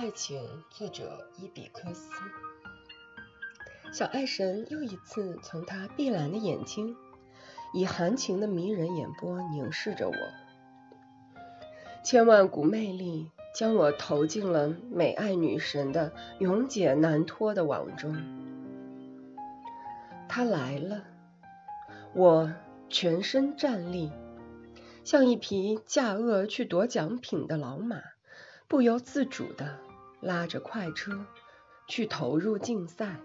爱情》，作者伊比克斯。小爱神又一次从他碧蓝的眼睛，以含情的迷人眼波凝视着我，千万股魅力将我投进了美爱女神的永解难脱的网中。他来了，我全身站立，像一匹驾恶去夺奖品的老马，不由自主的拉着快车去投入竞赛。